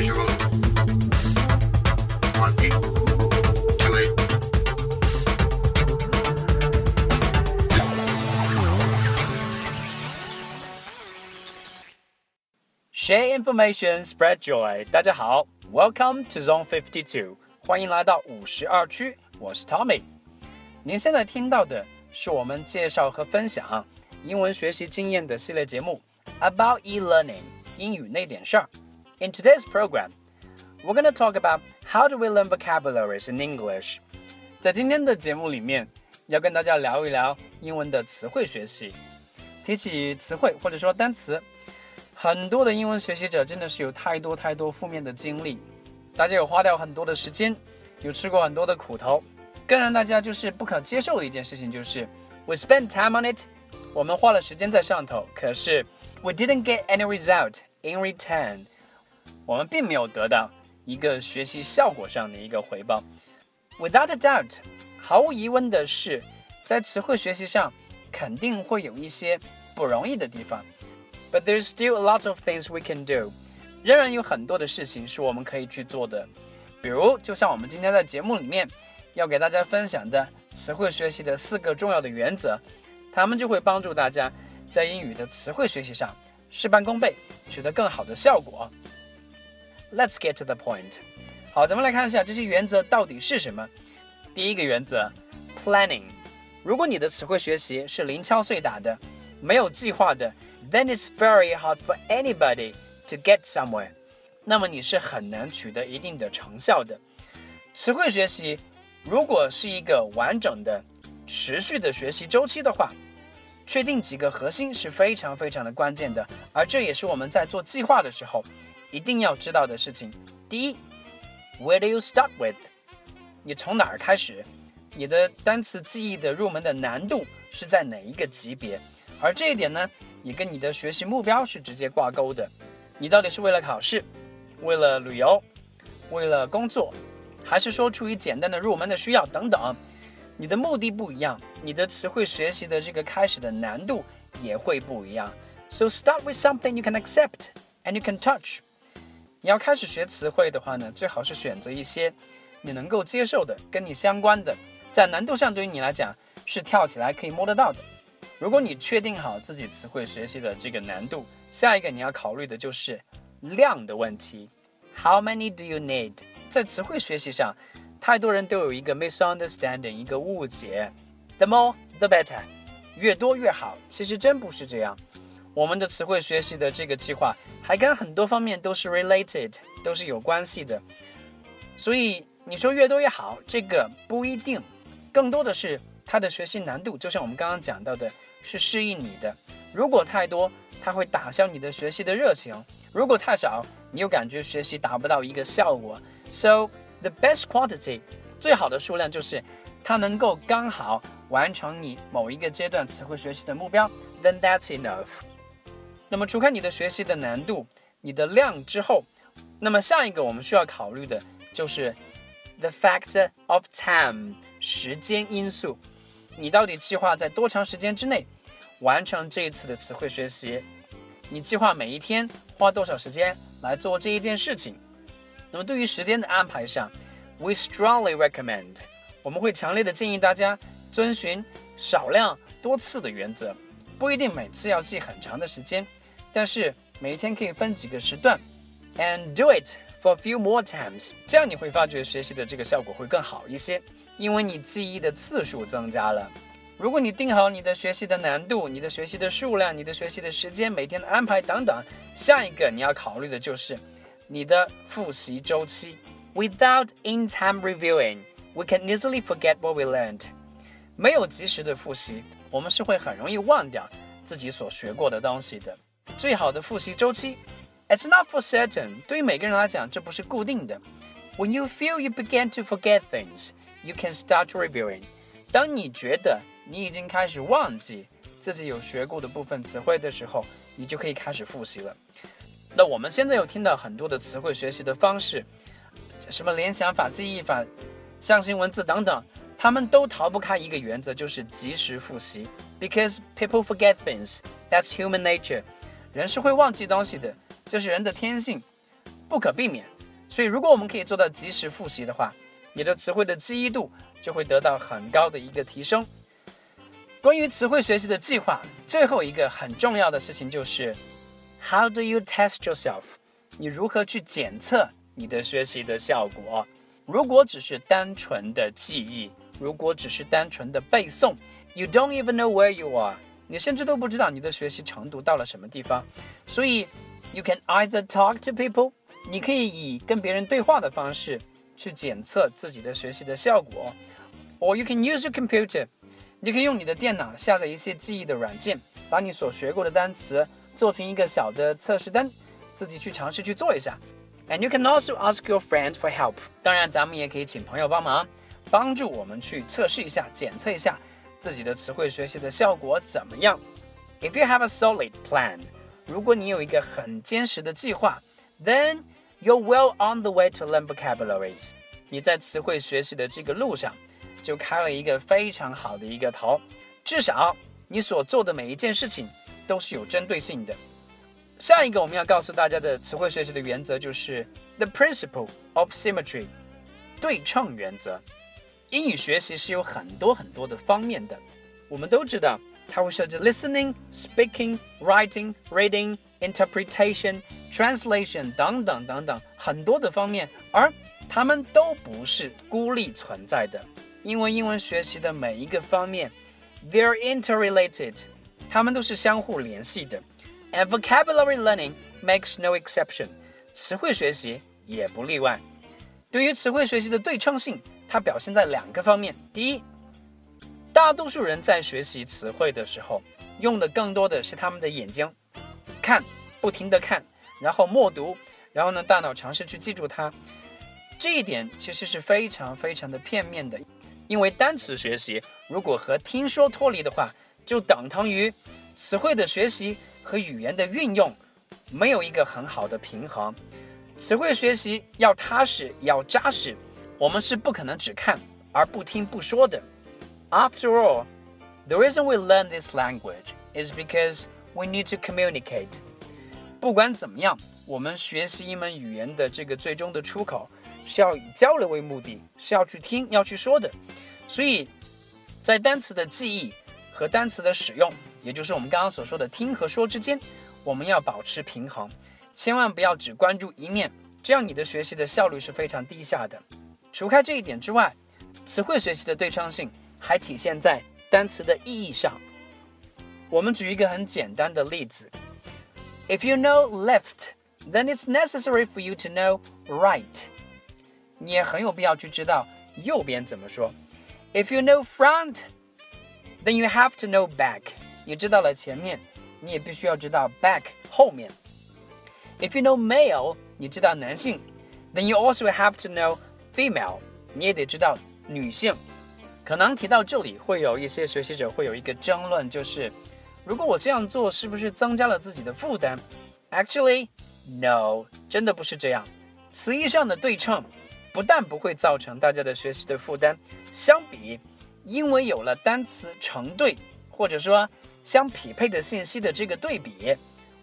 Share information, spread joy。大家好，Welcome to Zone Fifty Two，欢迎来到五十二区，我是 Tommy。您现在听到的是我们介绍和分享英文学习经验的系列节目，About e-learning，英语那点事儿。In today's program, we're going to talk about how do we learn vocabularies in English。在今天的节目里面，要跟大家聊一聊英文的词汇学习。提起词汇或者说单词，很多的英文学习者真的是有太多太多负面的经历，大家有花掉很多的时间，有吃过很多的苦头，更让大家就是不可接受的一件事情就是 we spend time on it，我们花了时间在上头，可是 we didn't get any result in return， 我们并没有得到一个学习效果上的一个回报。Without a doubt，毫无疑问的是，在词汇学习上肯定会有一些不容易的地方。But there's still a lot of things we can do，仍然有很多的事情是我们可以去做的。比如，就像我们今天在节目里面要给大家分享的词汇学习的四个重要的原则，它们就会帮助大家在英语的词汇学习上事半功倍，取得更好的效果。Let's get to the point。好，咱们来看一下这些原则到底是什么。第一个原则，planning。如果你的词汇学习是零敲碎打的，没有计划的，then it's very hard for anybody to get somewhere。那么你是很难取得一定的成效的。词汇学习如果是一个完整的、持续的学习周期的话，确定几个核心是非常非常的关键的，而这也是我们在做计划的时候一定要知道的事情。第一，Where do you start with？你从哪儿开始？你的单词记忆的入门的难度是在哪一个级别？而这一点呢，也跟你的学习目标是直接挂钩的。你到底是为了考试，为了旅游，为了工作，还是说出于简单的入门的需要等等？你的目的不一样，你的词汇学习的这个开始的难度也会不一样。So start with something you can accept and you can touch。你要开始学词汇的话呢，最好是选择一些你能够接受的、跟你相关的，在难度上对于你来讲是跳起来可以摸得到的。如果你确定好自己词汇学习的这个难度，下一个你要考虑的就是量的问题。How many do you need？在词汇学习上，太多人都有一个 misunderstanding，一个误解，the more the better，越多越好。其实真不是这样。我们的词汇学习的这个计划还跟很多方面都是 related，都是有关系的。所以你说越多越好，这个不一定，更多的是它的学习难度，就像我们刚刚讲到的，是适应你的。如果太多，它会打消你的学习的热情；如果太少，你又感觉学习达不到一个效果。So the best quantity，最好的数量就是它能够刚好完成你某一个阶段词汇学习的目标。Then that's enough。那么除开你的学习的难度、你的量之后，那么下一个我们需要考虑的就是 the fact of time，时间因素。你到底计划在多长时间之内完成这一次的词汇学习？你计划每一天花多少时间来做这一件事情？那么对于时间的安排上，we strongly recommend，我们会强烈的建议大家遵循少量多次的原则，不一定每次要记很长的时间，但是每天可以分几个时段，and do it for a few more times，这样你会发觉学习的这个效果会更好一些，因为你记忆的次数增加了。如果你定好你的学习的难度、你的学习的数量、你的学习的时间、每天的安排等等，下一个你要考虑的就是你的复习周期。Without in-time reviewing, we can easily forget what we learned. 没有及时的复习，我们是会很容易忘掉自己所学过的东西的。最好的复习周期，It's not for certain。对于每个人来讲，这不是固定的。When you feel you begin to forget things, you can start reviewing. 当你觉得你已经开始忘记自己有学过的部分词汇的时候，你就可以开始复习了。那我们现在有听到很多的词汇学习的方式，什么联想法、记忆法、象形文字等等，他们都逃不开一个原则，就是及时复习。Because people forget things, that's human nature。 人是会忘记东西的，这是人的天性。不可避免。所以，如果我们可以做到及时复习的话，你的词汇的记忆度就会得到很高的一个提升。关于词汇学习的计划，最后一个很重要的事情就是，How do you test yourself？你如何去检测你的学习的效果？如果只是单纯的记忆，如果只是单纯的背诵，You don't even know where you are，你甚至都不知道你的学习程度到了什么地方。所以，You can either talk to people。你可以以跟别人对话的方式去检测自己的学习的效果，or you can use your computer，你可以用你的电脑下载一些记忆的软件，把你所学过的单词做成一个小的测试单，自己去尝试去做一下。And you can also ask your friend for help。当然，咱们也可以请朋友帮忙，帮助我们去测试一下、检测一下自己的词汇学习的效果怎么样。If you have a solid plan，如果你有一个很坚实的计划。Then you're well on the way to learn vocabularies。你在词汇学习的这个路上，就开了一个非常好的一个头。至少你所做的每一件事情都是有针对性的。下一个我们要告诉大家的词汇学习的原则就是 the principle of symmetry，对称原则。英语学习是有很多很多的方面的，我们都知道它会涉及 listening、speaking、writing、reading。interpretation、translation 等等等等很多的方面，而它们都不是孤立存在的，因为英文学习的每一个方面，they're interrelated，它们都是相互联系的。And vocabulary learning makes no exception，词汇学习也不例外。对于词汇学习的对称性，它表现在两个方面。第一，大多数人在学习词汇的时候，用的更多的是他们的眼睛。看，不停的看，然后默读，然后呢，大脑尝试去记住它。这一点其实是非常非常的片面的，因为单词学习如果和听说脱离的话，就等同于词汇的学习和语言的运用没有一个很好的平衡。词汇学习要踏实，要扎实，我们是不可能只看而不听不说的。After all, the reason we learn this language is because We need to communicate。不管怎么样，我们学习一门语言的这个最终的出口是要以交流为目的，是要去听，要去说的。所以，在单词的记忆和单词的使用，也就是我们刚刚所说的听和说之间，我们要保持平衡，千万不要只关注一面，这样你的学习的效率是非常低下的。除开这一点之外，词汇学习的对称性还体现在单词的意义上。我们举一个很简单的例子：If you know left, then it's necessary for you to know right。你也很有必要去知道右边怎么说。If you know front, then you have to know back。你知道了前面，你也必须要知道 back 后面。If you know male，你知道男性，then you also have to know female。你也得知道女性。可能提到这里，会有一些学习者会有一个争论，就是。如果我这样做，是不是增加了自己的负担？Actually, no，真的不是这样。词义上的对称，不但不会造成大家的学习的负担，相比，因为有了单词成对，或者说相匹配的信息的这个对比，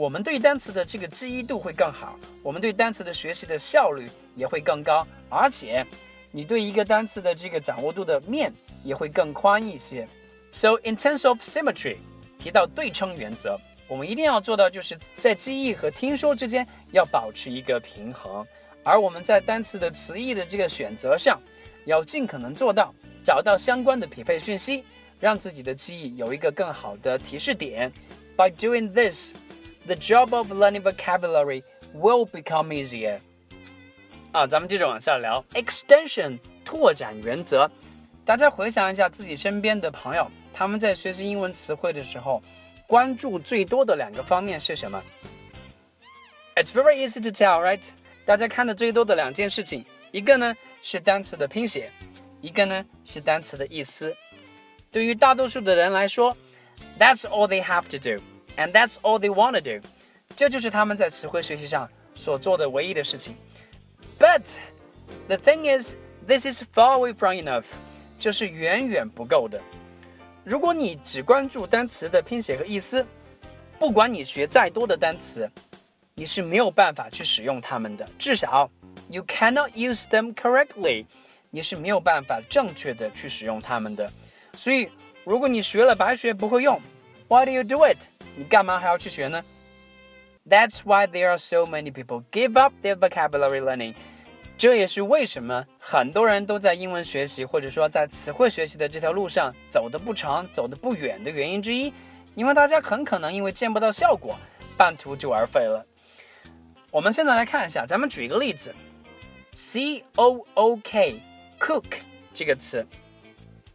我们对单词的这个记忆度会更好，我们对单词的学习的效率也会更高，而且你对一个单词的这个掌握度的面也会更宽一些。So in terms of symmetry. 提到对称原则，我们一定要做到，就是在记忆和听说之间要保持一个平衡。而我们在单词的词义的这个选择上，要尽可能做到找到相关的匹配讯息，让自己的记忆有一个更好的提示点。By doing this, the job of learning vocabulary will become easier. 啊，咱们接着往下聊，extension 拓展原则。大家回想一下自己身边的朋友。他们在学习英文词汇的时候，关注最多的两个方面是什么？It's very easy to tell, right？大家看的最多的两件事情，一个呢是单词的拼写，一个呢是单词的意思。对于大多数的人来说，That's all they have to do, and that's all they want to do。这就是他们在词汇学习上所做的唯一的事情。But the thing is, this is far away from enough，这是远远不够的。如果你只关注单词的拼写和意思，不管你学再多的单词， 你是没有办法去使用它们的，至少 you cannot use them correctly，你是没有办法正确的去使用它们的。所以，如果你学了白学不会用，Why do you do it？ 你干嘛还要去学呢？That's why there are so many people give up their vocabulary learning。这也是为什么很多人都在英文学习或者说在词汇学习的这条路上走得不长、走得不远的原因之一。因为大家很可能因为见不到效果，半途就而废了。我们现在来看一下，咱们举一个例子，c o o k cook 这个词。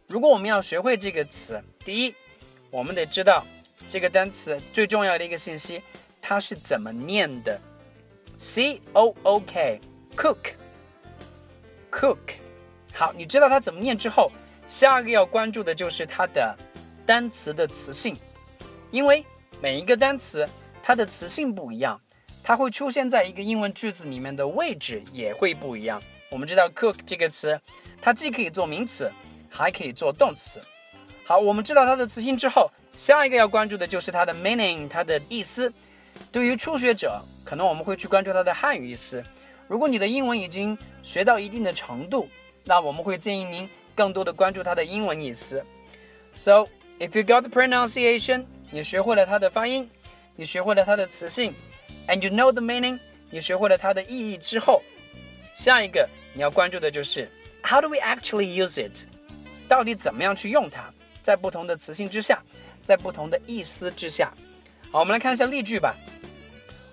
如果我们要学会这个词，第一，我们得知道这个单词最重要的一个信息，它是怎么念的。c o o k cook cook。好，你知道它怎么念之后，下一个要关注的就是它的单词的词性，因为每一个单词它的词性不一样。它会出现在一个英文句子里面的位置也会不一样。我们知道 cook 这个词，它既可以做名词，还可以做动词。好，我们知道它的词性之后，下一个要关注的就是它的 meaning，它的意思。对于初学者，可能我们会去关注它的汉语意思。如果你的英文已经学到一定的程度，那我们会建议您更多的关注它的英文意思。So if you got the pronunciation，你学会了它的发音，你学会了它的词性。And you know the meaning，你学会了它的意义之后，下一个你要关注的就是 How do we actually use it？到底怎么样去用它？在不同的词性之下，在不同的意思之下。好，我们来看一下例句吧。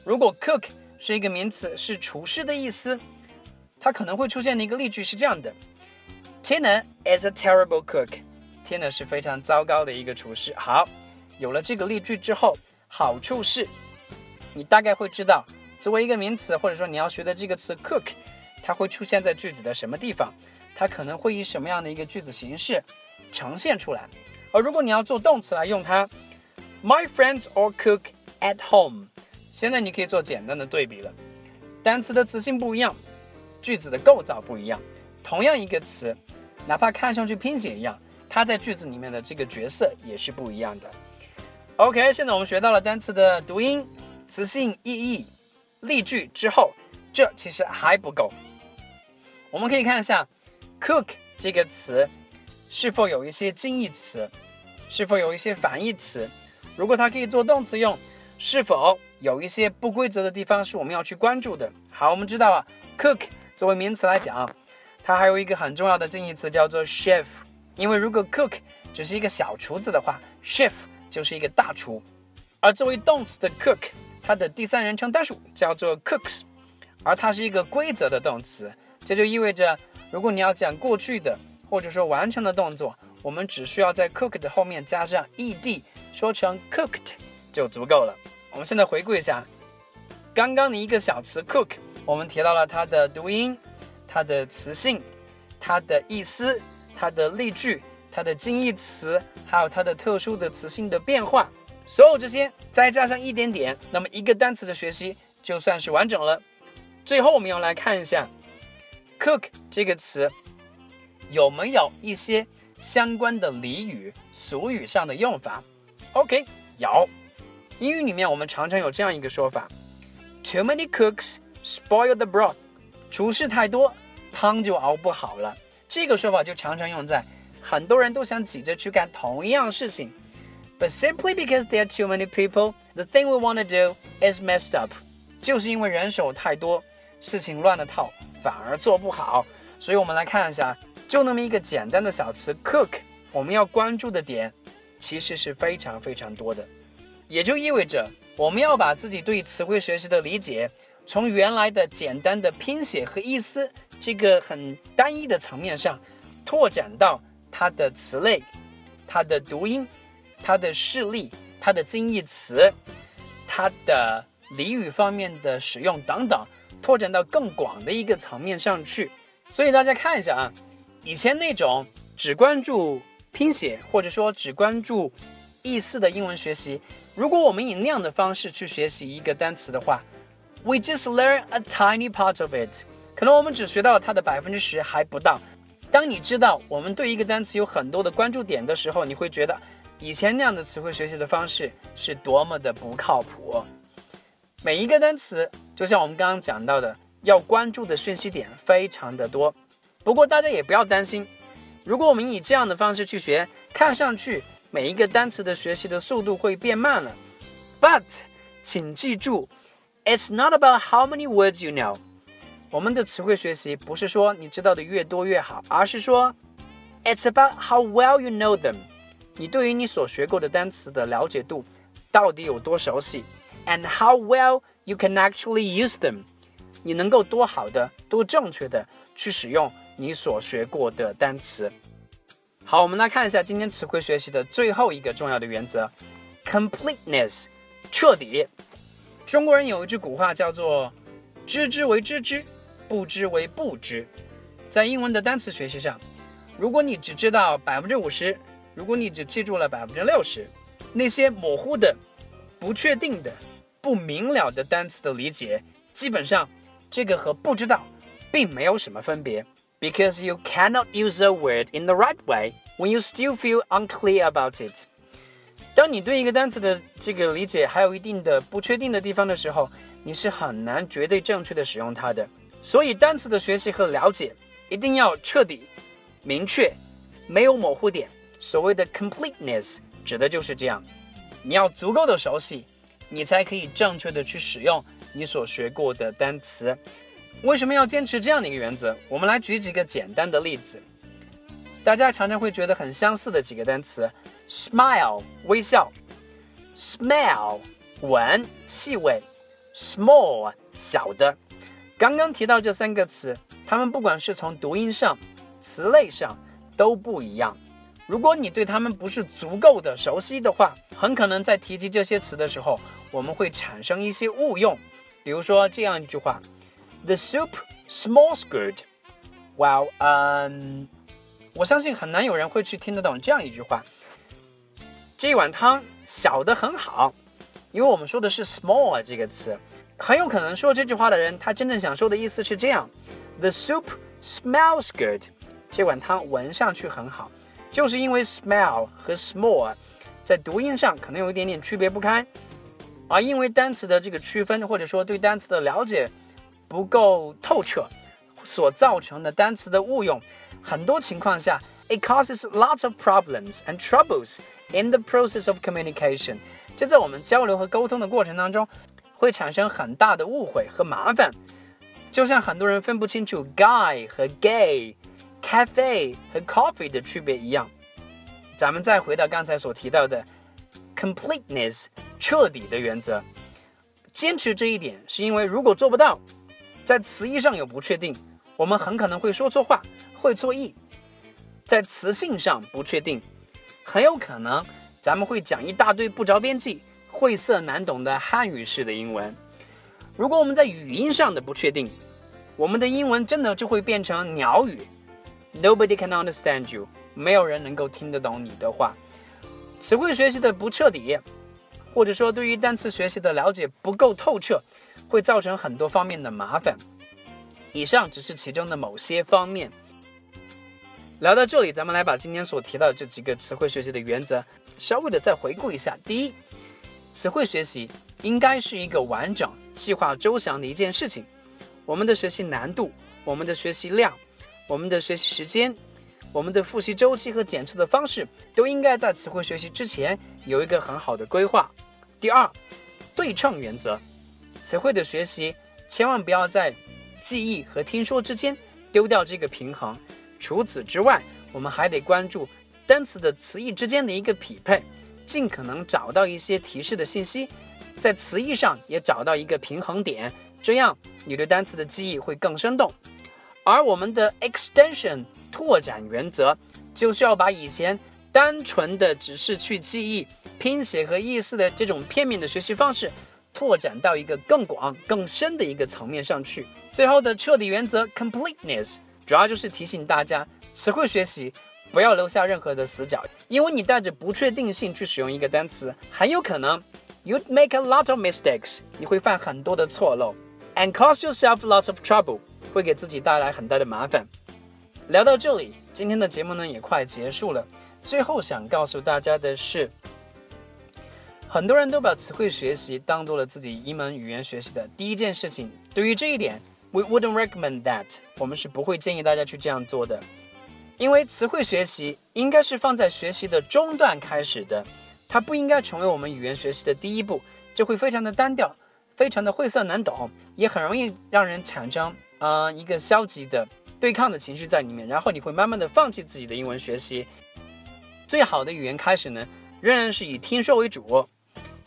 如果 cook 是一个名词，是厨师的意思，它可能会出现的一个例句是这样的：Tina is a terrible cook。Tina 是非常糟糕的一个厨师。好，有了这个例句之后，好处是。你大概会知道，作为一个名词，或者说你要学的这个词 cook，它会出现在句子的什么地方？它可能会以什么样的一个句子形式呈现出来？而如果你要做动词来用它，My friends all cook at home。现在你可以做简单的对比了，单词的词性不一样，句子的构造不一样，同样一个词，哪怕看上去拼写一样，它在句子里面的这个角色也是不一样的。OK，现在我们学到了单词的读音。词性、意义、例句之后，这其实还不够。我们可以看一下，cook 这个词是否有一些近义词，是否有一些反义词。如果它可以做动词用，是否有一些不规则的地方是我们要去关注的？好，我们知道啊，cook 作为名词来讲，它还有一个很重要的近义词叫做 chef。因为如果 cook 只是一个小厨子的话，chef 就是一个大厨。而作为动词的 cook。它的第三人称单数叫做 cooks，而它是一个规则的动词，这就意味着，如果你要讲过去的或者说完成的动作，我们只需要在 cook 的后面加上 ed，说成 cooked 就足够了。我们现在回顾一下，刚刚的一个小词 cook，我们提到了它的读音、它的词性、它的意思、它的例句、它的近义词，还有它的特殊的词性的变化。所有这些再加上一点点，那么一个单词的学习就算是完整了。最后我们要来看一下 “cook” 这个词有没有一些相关的俚语、俗语上的用法。OK，有。英语里面我们常常有这样一个说法：“Too many cooks spoil the broth。”厨师太多，汤就熬不好了。这个说法就常常用在很多人都想挤着去干同一样事情。But simply because there are too many people, the thing we want to do is messed up。就是因为人手太多，事情乱了套，反而做不好。所以我们来看一下，就那么一个简单的小词 cook，我们要关注的点其实是非常非常多的。也就意味着，我们要把自己对词汇学习的理解，从原来的简单的拼写和意思这个很单一的层面上，拓展到它的词类、它的读音。它的事例、它的近义词、它的俚语方面的使用等等，拓展到更广的一个层面上去。所以大家看一下啊，以前那种只关注拼写或者说只关注意思的英文学习，如果我们以那样的方式去学习一个单词的话，we just learn a tiny part of it，可能我们只学到它的百分之十还不到。当你知道我们对一个单词有很多的关注点的时候，你会觉得。以前那样的词汇学习的方式是多么的不靠谱。每一个单词，就像我们刚刚讲到的，要关注的讯息点非常的多。不过大家也不要担心，如果我们以这样的方式去学，看上去每一个单词的学习的速度会变慢了。But，请记住，It's not about how many words you know。我们的词汇学习不是说你知道的越多越好，而是说，It's about how well you know them。你对于你所学过的单词的了解度到底有多熟悉，and how well you can actually use them。你能够多好的、多正确的去使用你所学过的单词。好，我们来看一下今天词汇学习的最后一个重要的原则：completeness，彻底。中国人有一句古话叫做“知之为知之，不知为不知”。在英文的单词学习上，如果你只知道百分之五十，如果你只记住了百分之六十，那些模糊的、不确定的、不明了的单词的理解，基本上这个和不知道并没有什么分别。Because you cannot use a word in the right way when you still feel unclear about it。当你对一个单词的这个理解还有一定的不确定的地方的时候，你是很难绝对正确的使用它的。所以，单词的学习和了解一定要彻底、明确，没有模糊点。所谓的 completeness 指的就是这样。你要足够的熟悉，你才可以正确的去使用你所学过的单词。为什么要坚持这样的一个原则？我们来举几个简单的例子。大家常常会觉得很相似的几个单词：smile 微笑，smell 闻气味，small 小的。刚刚提到这三个词，它们不管是从读音上、词类上都不一样。如果你对它们不是足够的熟悉的话，很可能在提及这些词的时候，我们会产生一些误用。比如说这样一句话。The soup smells good. Well, 嗯，我相信很难有人会去听得懂这样一句话。这一碗汤小的很好，因为我们说的是 small 这个词，很有可能说这句话的人，他真正想说的意思是这样：The soup smells good. 这碗汤闻上去很好，就是因为 smell 和 small 在读音上可能有一点点区别不开，而因为单词的这个区分，或者说对单词的了解。不够透彻所造成的单词的误用，很多情况下，it causes lots of problems and troubles in the process of communication。就在我们交流和沟通的过程当中，会产生很大的误会和麻烦。就像很多人分不清楚 guy 和 gay，cafe 和 coffee 的区别一样。咱们再回到刚才所提到的 completeness 彻底的原则，坚持这一点，是因为如果做不到。在词义上有不确定，我们很可能会说错话，会错意；在词性上不确定，很有可能咱们会讲一大堆不着边际、晦涩难懂的汉语式的英文。如果我们在语音上的不确定，我们的英文真的就会变成鸟语，Nobody can understand you，没有人能够听得懂你的话。词汇学习的不彻底，或者说对于单词学习的了解不够透彻。会造成很多方面的麻烦。以上只是其中的某些方面。聊到这里，咱们来把今天所提到的这几个词汇学习的原则稍微的再回顾一下。第一，词汇学习应该是一个完整、计划周详的一件事情。我们的学习难度、我们的学习量、我们的学习时间、我们的复习周期和检测的方式，都应该在词汇学习之前有一个很好的规划。第二，对称原则。词汇的学习，千万不要在记忆和听说之间丢掉这个平衡。除此之外，我们还得关注单词的词义之间的一个匹配，尽可能找到一些提示的信息，在词义上也找到一个平衡点，这样你对单词的记忆会更生动。而我们的 extension 拓展原则，就是要把以前单纯的只是去记忆拼写和意思的这种片面的学习方式。拓展到一个更广、更深的一个层面上去。最后的彻底原则 （completeness） 主要就是提醒大家，词汇学习不要留下任何的死角，因为你带着不确定性去使用一个单词，很有可能 you'd make a lot of mistakes，你会犯很多的错漏，and cause yourself lots of trouble，会给自己带来很大的麻烦。聊到这里，今天的节目呢也快结束了。最后想告诉大家的是。很多人都把词汇学习当做了自己一门语言学习的第一件事情。对于这一点，we wouldn't recommend that。我们是不会建议大家去这样做的，因为词汇学习应该是放在学习的中段开始的，它不应该成为我们语言学习的第一步，这会非常的单调，非常的晦涩难懂，也很容易让人产生啊、呃、一个消极的对抗的情绪在里面，然后你会慢慢的放弃自己的英文学习。最好的语言开始呢，仍然是以听说为主。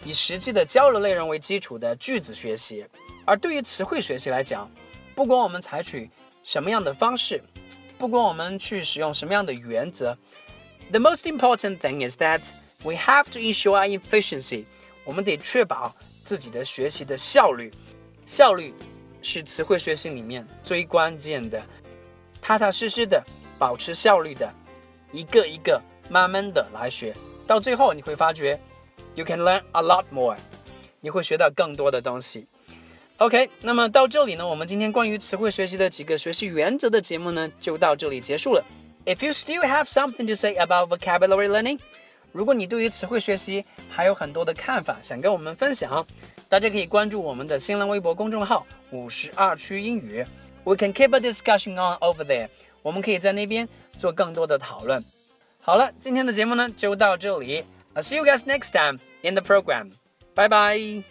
以实际的交流内容为基础的句子学习，而对于词汇学习来讲，不管我们采取什么样的方式，不管我们去使用什么样的原则，the most important thing is that we have to ensure our efficiency。我们得确保自己的学习的效率，效率是词汇学习里面最关键的。踏踏实实的保持效率的，一个一个慢慢的来学，到最后你会发觉。You can learn a lot more，你会学到更多的东西。OK，那么到这里呢，我们今天关于词汇学习的几个学习原则的节目呢，就到这里结束了。If you still have something to say about vocabulary learning，如果你对于词汇学习还有很多的看法想跟我们分享，大家可以关注我们的新浪微博公众号“五十二区英语 ”，We can keep a discussion on over there，我们可以在那边做更多的讨论。好了，今天的节目呢就到这里。I'll see you guys next time in the program. Bye bye.